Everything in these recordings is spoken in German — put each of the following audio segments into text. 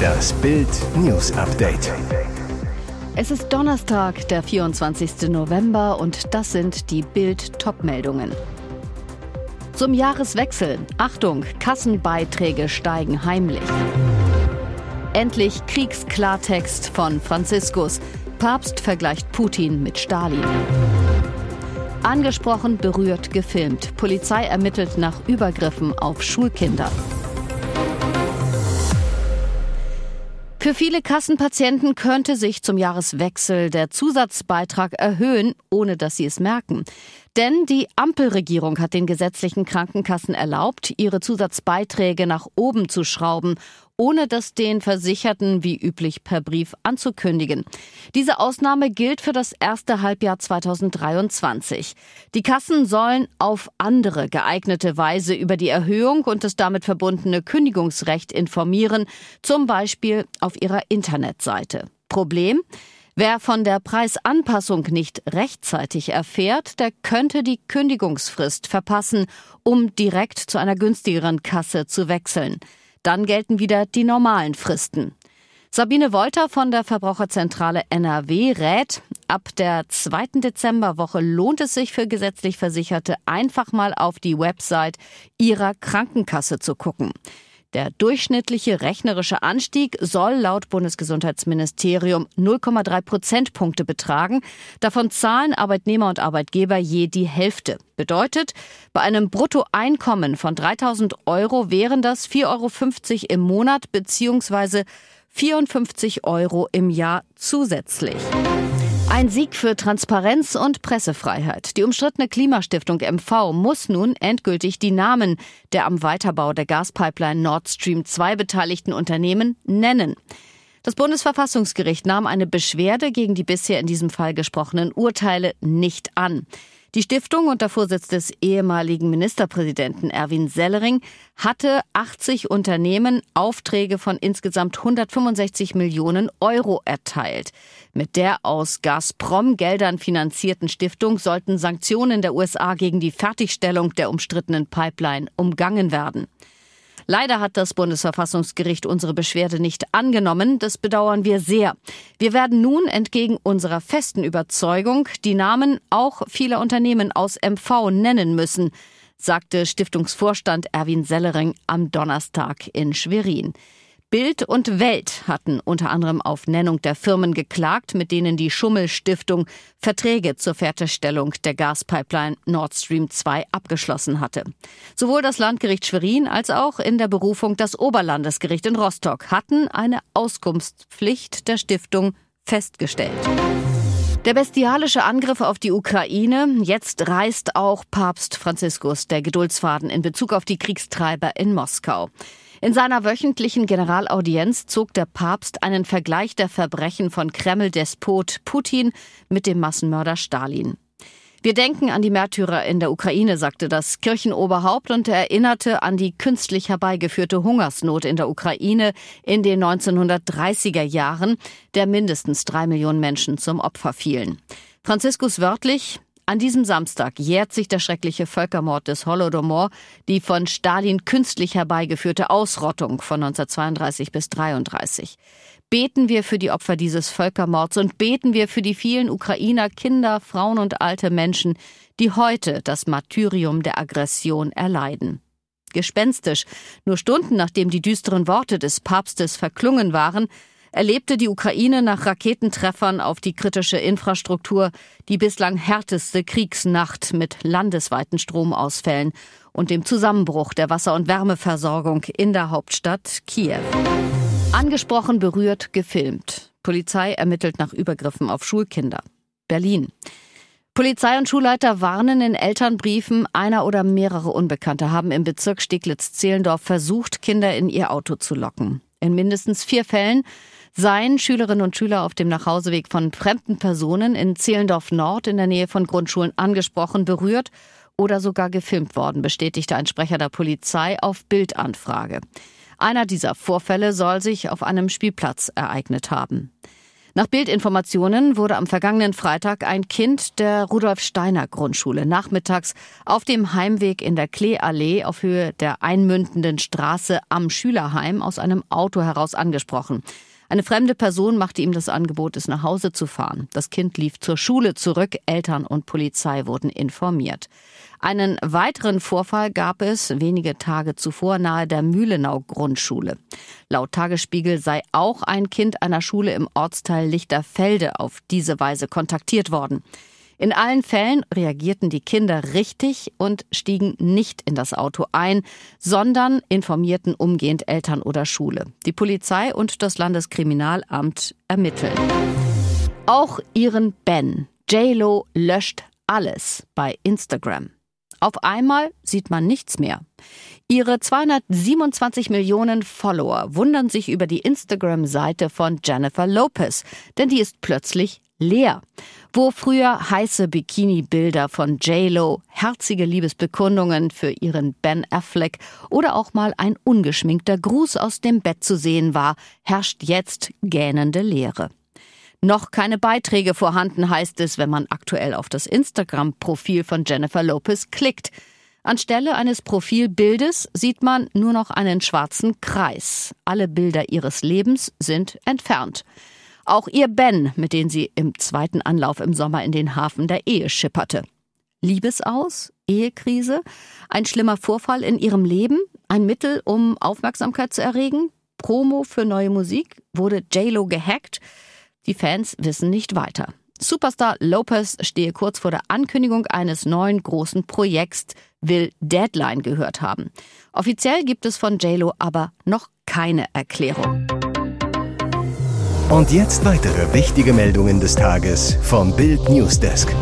Das Bild News Update. Es ist Donnerstag, der 24. November und das sind die Bild Topmeldungen. Zum Jahreswechsel. Achtung, Kassenbeiträge steigen heimlich. Endlich Kriegsklartext von Franziskus. Papst vergleicht Putin mit Stalin. Angesprochen, berührt, gefilmt. Polizei ermittelt nach Übergriffen auf Schulkinder. Für viele Kassenpatienten könnte sich zum Jahreswechsel der Zusatzbeitrag erhöhen, ohne dass sie es merken. Denn die Ampelregierung hat den gesetzlichen Krankenkassen erlaubt, ihre Zusatzbeiträge nach oben zu schrauben, ohne das den Versicherten wie üblich per Brief anzukündigen. Diese Ausnahme gilt für das erste Halbjahr 2023. Die Kassen sollen auf andere geeignete Weise über die Erhöhung und das damit verbundene Kündigungsrecht informieren, zum Beispiel auf ihrer Internetseite. Problem? Wer von der Preisanpassung nicht rechtzeitig erfährt, der könnte die Kündigungsfrist verpassen, um direkt zu einer günstigeren Kasse zu wechseln. Dann gelten wieder die normalen Fristen. Sabine Wolter von der Verbraucherzentrale NRW rät, ab der zweiten Dezemberwoche lohnt es sich für gesetzlich Versicherte einfach mal auf die Website ihrer Krankenkasse zu gucken. Der durchschnittliche rechnerische Anstieg soll laut Bundesgesundheitsministerium 0,3 Prozentpunkte betragen. Davon zahlen Arbeitnehmer und Arbeitgeber je die Hälfte. Bedeutet, bei einem Bruttoeinkommen von 3000 Euro wären das 4,50 Euro im Monat bzw. 54 Euro im Jahr zusätzlich. Ein Sieg für Transparenz und Pressefreiheit. Die umstrittene Klimastiftung MV muss nun endgültig die Namen der am Weiterbau der Gaspipeline Nord Stream 2 beteiligten Unternehmen nennen. Das Bundesverfassungsgericht nahm eine Beschwerde gegen die bisher in diesem Fall gesprochenen Urteile nicht an. Die Stiftung unter Vorsitz des ehemaligen Ministerpräsidenten Erwin Sellering hatte 80 Unternehmen Aufträge von insgesamt 165 Millionen Euro erteilt. Mit der aus Gazprom-Geldern finanzierten Stiftung sollten Sanktionen der USA gegen die Fertigstellung der umstrittenen Pipeline umgangen werden. Leider hat das Bundesverfassungsgericht unsere Beschwerde nicht angenommen. Das bedauern wir sehr. Wir werden nun entgegen unserer festen Überzeugung die Namen auch vieler Unternehmen aus MV nennen müssen, sagte Stiftungsvorstand Erwin Sellering am Donnerstag in Schwerin. Bild und Welt hatten unter anderem auf Nennung der Firmen geklagt, mit denen die Schummelstiftung Verträge zur Fertigstellung der Gaspipeline Nord Stream 2 abgeschlossen hatte. Sowohl das Landgericht Schwerin als auch in der Berufung das Oberlandesgericht in Rostock hatten eine Auskunftspflicht der Stiftung festgestellt. Der bestialische Angriff auf die Ukraine. Jetzt reißt auch Papst Franziskus der Geduldsfaden in Bezug auf die Kriegstreiber in Moskau. In seiner wöchentlichen Generalaudienz zog der Papst einen Vergleich der Verbrechen von Kreml-Despot Putin mit dem Massenmörder Stalin. Wir denken an die Märtyrer in der Ukraine, sagte das Kirchenoberhaupt und erinnerte an die künstlich herbeigeführte Hungersnot in der Ukraine in den 1930er Jahren, der mindestens drei Millionen Menschen zum Opfer fielen. Franziskus wörtlich, an diesem Samstag jährt sich der schreckliche Völkermord des Holodomor, die von Stalin künstlich herbeigeführte Ausrottung von 1932 bis 1933. Beten wir für die Opfer dieses Völkermords und beten wir für die vielen Ukrainer, Kinder, Frauen und alte Menschen, die heute das Martyrium der Aggression erleiden. Gespenstisch, nur Stunden nachdem die düsteren Worte des Papstes verklungen waren, erlebte die Ukraine nach Raketentreffern auf die kritische Infrastruktur die bislang härteste Kriegsnacht mit landesweiten Stromausfällen und dem Zusammenbruch der Wasser- und Wärmeversorgung in der Hauptstadt Kiew. Angesprochen, berührt, gefilmt. Polizei ermittelt nach Übergriffen auf Schulkinder. Berlin. Polizei und Schulleiter warnen in Elternbriefen, einer oder mehrere Unbekannte haben im Bezirk Steglitz-Zehlendorf versucht, Kinder in ihr Auto zu locken. In mindestens vier Fällen seien Schülerinnen und Schüler auf dem Nachhauseweg von fremden Personen in Zehlendorf Nord in der Nähe von Grundschulen angesprochen, berührt oder sogar gefilmt worden, bestätigte ein Sprecher der Polizei auf Bildanfrage. Einer dieser Vorfälle soll sich auf einem Spielplatz ereignet haben. Nach Bildinformationen wurde am vergangenen Freitag ein Kind der Rudolf Steiner Grundschule nachmittags auf dem Heimweg in der Kleeallee auf Höhe der einmündenden Straße am Schülerheim aus einem Auto heraus angesprochen. Eine fremde Person machte ihm das Angebot, es nach Hause zu fahren. Das Kind lief zur Schule zurück, Eltern und Polizei wurden informiert. Einen weiteren Vorfall gab es wenige Tage zuvor nahe der Mühlenau Grundschule. Laut Tagesspiegel sei auch ein Kind einer Schule im Ortsteil Lichterfelde auf diese Weise kontaktiert worden. In allen Fällen reagierten die Kinder richtig und stiegen nicht in das Auto ein, sondern informierten umgehend Eltern oder Schule. Die Polizei und das Landeskriminalamt ermitteln. Auch ihren Ben, JLo, löscht alles bei Instagram. Auf einmal sieht man nichts mehr. Ihre 227 Millionen Follower wundern sich über die Instagram-Seite von Jennifer Lopez, denn die ist plötzlich leer. Wo früher heiße Bikini-Bilder von J-Lo, herzige Liebesbekundungen für ihren Ben Affleck oder auch mal ein ungeschminkter Gruß aus dem Bett zu sehen war, herrscht jetzt gähnende Leere. Noch keine Beiträge vorhanden, heißt es, wenn man aktuell auf das Instagram-Profil von Jennifer Lopez klickt. Anstelle eines Profilbildes sieht man nur noch einen schwarzen Kreis. Alle Bilder ihres Lebens sind entfernt. Auch ihr Ben, mit dem sie im zweiten Anlauf im Sommer in den Hafen der Ehe schipperte. Liebesaus? Ehekrise? Ein schlimmer Vorfall in ihrem Leben? Ein Mittel, um Aufmerksamkeit zu erregen? Promo für neue Musik? Wurde JLo gehackt? Die Fans wissen nicht weiter. Superstar Lopez stehe kurz vor der Ankündigung eines neuen großen Projekts, will Deadline gehört haben. Offiziell gibt es von JLo aber noch keine Erklärung. Und jetzt weitere wichtige Meldungen des Tages vom Bild Newsdesk.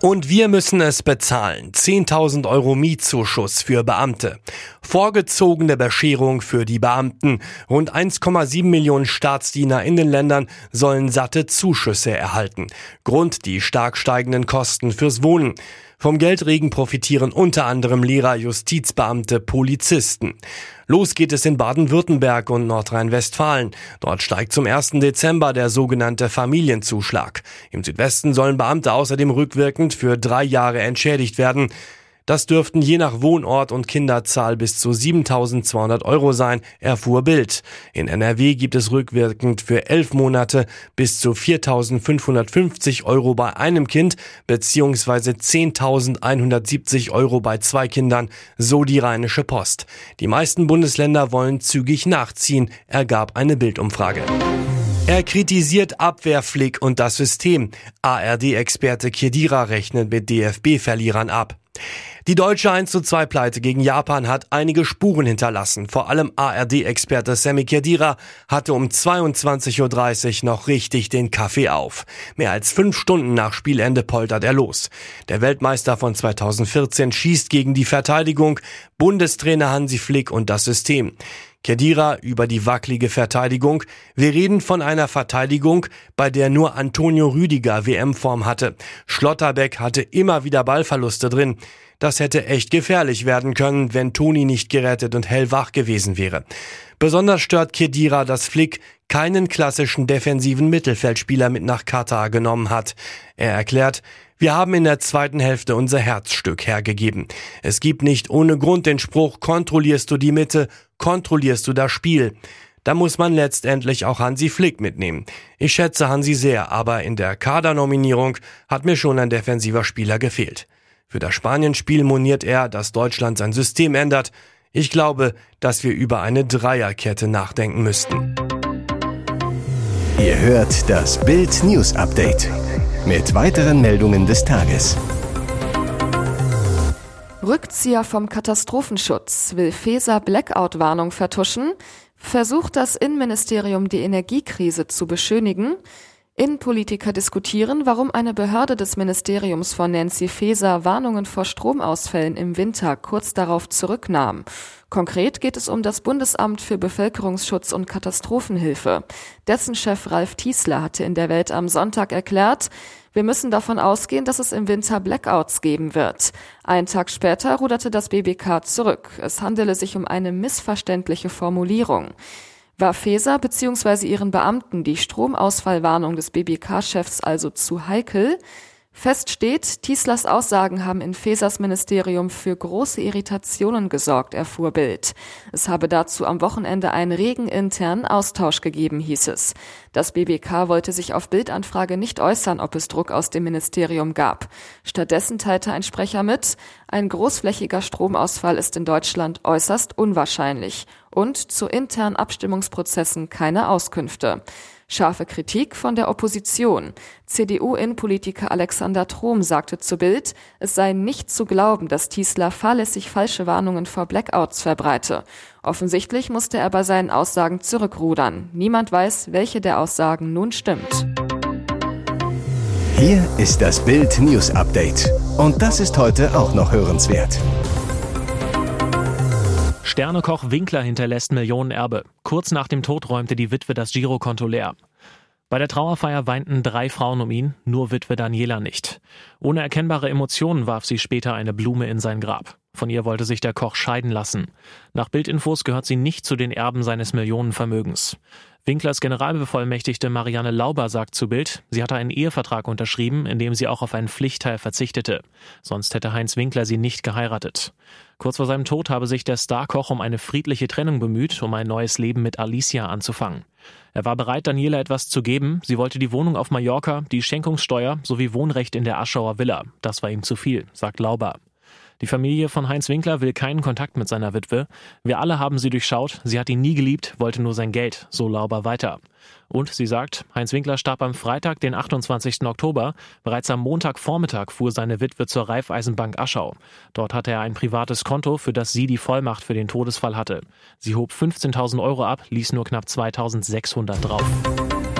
Und wir müssen es bezahlen. 10.000 Euro Mietzuschuss für Beamte. Vorgezogene Bescherung für die Beamten. Rund 1,7 Millionen Staatsdiener in den Ländern sollen satte Zuschüsse erhalten. Grund die stark steigenden Kosten fürs Wohnen. Vom Geldregen profitieren unter anderem Lehrer, Justizbeamte, Polizisten. Los geht es in Baden-Württemberg und Nordrhein-Westfalen. Dort steigt zum 1. Dezember der sogenannte Familienzuschlag. Im Südwesten sollen Beamte außerdem rückwirkend für drei Jahre entschädigt werden. Das dürften je nach Wohnort und Kinderzahl bis zu 7.200 Euro sein, erfuhr Bild. In NRW gibt es rückwirkend für elf Monate bis zu 4.550 Euro bei einem Kind beziehungsweise 10.170 Euro bei zwei Kindern, so die Rheinische Post. Die meisten Bundesländer wollen zügig nachziehen, ergab eine Bildumfrage. Er kritisiert Abwehrflick und das System. ARD-Experte Kedira rechnet mit DFB-Verlierern ab. Die deutsche 1 zu 2 Pleite gegen Japan hat einige Spuren hinterlassen. Vor allem ARD-Experte Sammy Kedira hatte um 22.30 Uhr noch richtig den Kaffee auf. Mehr als fünf Stunden nach Spielende poltert er los. Der Weltmeister von 2014 schießt gegen die Verteidigung, Bundestrainer Hansi Flick und das System. Kedira über die wackelige Verteidigung. Wir reden von einer Verteidigung, bei der nur Antonio Rüdiger WM-Form hatte. Schlotterbeck hatte immer wieder Ballverluste drin. Das hätte echt gefährlich werden können, wenn Toni nicht gerettet und hellwach gewesen wäre. Besonders stört Kedira, dass Flick keinen klassischen defensiven Mittelfeldspieler mit nach Katar genommen hat. Er erklärt, wir haben in der zweiten Hälfte unser Herzstück hergegeben. Es gibt nicht ohne Grund den Spruch, kontrollierst du die Mitte, kontrollierst du das Spiel. Da muss man letztendlich auch Hansi Flick mitnehmen. Ich schätze Hansi sehr, aber in der Kadernominierung hat mir schon ein defensiver Spieler gefehlt. Für das Spanienspiel moniert er, dass Deutschland sein System ändert. Ich glaube, dass wir über eine Dreierkette nachdenken müssten. Ihr hört das Bild News Update mit weiteren Meldungen des Tages. Rückzieher vom Katastrophenschutz will Feser Blackout-Warnung vertuschen, versucht das Innenministerium die Energiekrise zu beschönigen, Innenpolitiker diskutieren, warum eine Behörde des Ministeriums von Nancy Faeser Warnungen vor Stromausfällen im Winter kurz darauf zurücknahm. Konkret geht es um das Bundesamt für Bevölkerungsschutz und Katastrophenhilfe. Dessen Chef Ralf Tiesler hatte in der Welt am Sonntag erklärt, wir müssen davon ausgehen, dass es im Winter Blackouts geben wird. Einen Tag später ruderte das BBK zurück. Es handele sich um eine missverständliche Formulierung. War Feser bzw. ihren Beamten die Stromausfallwarnung des BBK-Chefs also zu heikel? Fest steht, Tieslers Aussagen haben in Fesers Ministerium für große Irritationen gesorgt, erfuhr Bild. Es habe dazu am Wochenende einen regen internen Austausch gegeben, hieß es. Das BBK wollte sich auf Bildanfrage nicht äußern, ob es Druck aus dem Ministerium gab. Stattdessen teilte ein Sprecher mit, ein großflächiger Stromausfall ist in Deutschland äußerst unwahrscheinlich und zu internen Abstimmungsprozessen keine Auskünfte. Scharfe Kritik von der Opposition. CDU-Innenpolitiker Alexander Trom sagte zu Bild, es sei nicht zu glauben, dass Tiesler fahrlässig falsche Warnungen vor Blackouts verbreite. Offensichtlich musste er bei seinen Aussagen zurückrudern. Niemand weiß, welche der Aussagen nun stimmt. Hier ist das Bild News Update. Und das ist heute auch noch hörenswert. Sternekoch Winkler hinterlässt Millionenerbe. Kurz nach dem Tod räumte die Witwe das Girokonto leer. Bei der Trauerfeier weinten drei Frauen um ihn, nur Witwe Daniela nicht. Ohne erkennbare Emotionen warf sie später eine Blume in sein Grab. Von ihr wollte sich der Koch scheiden lassen. Nach Bildinfos gehört sie nicht zu den Erben seines Millionenvermögens. Winklers Generalbevollmächtigte Marianne Lauber sagt zu Bild, sie hatte einen Ehevertrag unterschrieben, in dem sie auch auf einen Pflichtteil verzichtete. Sonst hätte Heinz Winkler sie nicht geheiratet. Kurz vor seinem Tod habe sich der Starkoch um eine friedliche Trennung bemüht, um ein neues Leben mit Alicia anzufangen. Er war bereit, Daniela etwas zu geben. Sie wollte die Wohnung auf Mallorca, die Schenkungssteuer sowie Wohnrecht in der Aschauer Villa. Das war ihm zu viel, sagt Lauber. Die Familie von Heinz Winkler will keinen Kontakt mit seiner Witwe. Wir alle haben sie durchschaut. Sie hat ihn nie geliebt, wollte nur sein Geld. So Lauber weiter. Und sie sagt, Heinz Winkler starb am Freitag, den 28. Oktober. Bereits am Montagvormittag fuhr seine Witwe zur Raiffeisenbank Aschau. Dort hatte er ein privates Konto, für das sie die Vollmacht für den Todesfall hatte. Sie hob 15.000 Euro ab, ließ nur knapp 2.600 drauf.